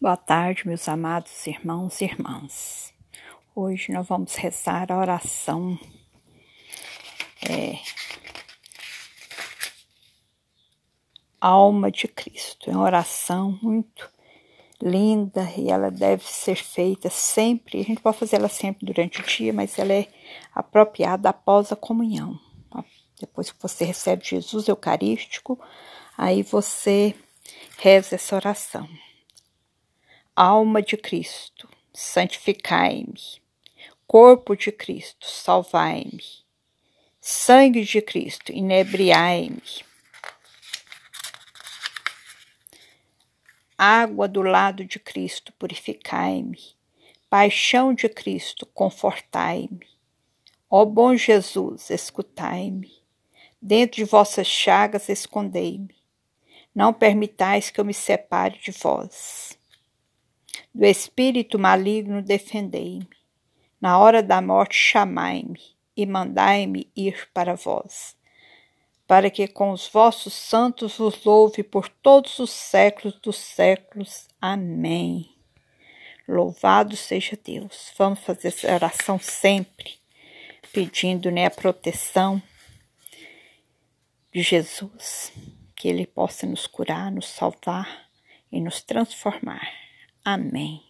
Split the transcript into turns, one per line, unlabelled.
Boa tarde, meus amados irmãos e irmãs. Hoje nós vamos rezar a oração é, Alma de Cristo. É uma oração muito linda e ela deve ser feita sempre. A gente pode fazer ela sempre durante o dia, mas ela é apropriada após a comunhão. Depois que você recebe Jesus Eucarístico, aí você reza essa oração. Alma de Cristo, santificai-me. Corpo de Cristo, salvai-me. Sangue de Cristo, inebriai-me. Água do lado de Cristo, purificai-me. Paixão de Cristo, confortai-me. Ó bom Jesus, escutai-me. Dentro de vossas chagas, escondei-me. Não permitais que eu me separe de vós do espírito maligno defendei-me. Na hora da morte chamai-me e mandai-me ir para vós, para que com os vossos santos vos louve por todos os séculos dos séculos. Amém. Louvado seja Deus. Vamos fazer essa oração sempre, pedindo né, a proteção de Jesus, que Ele possa nos curar, nos salvar e nos transformar. Amém.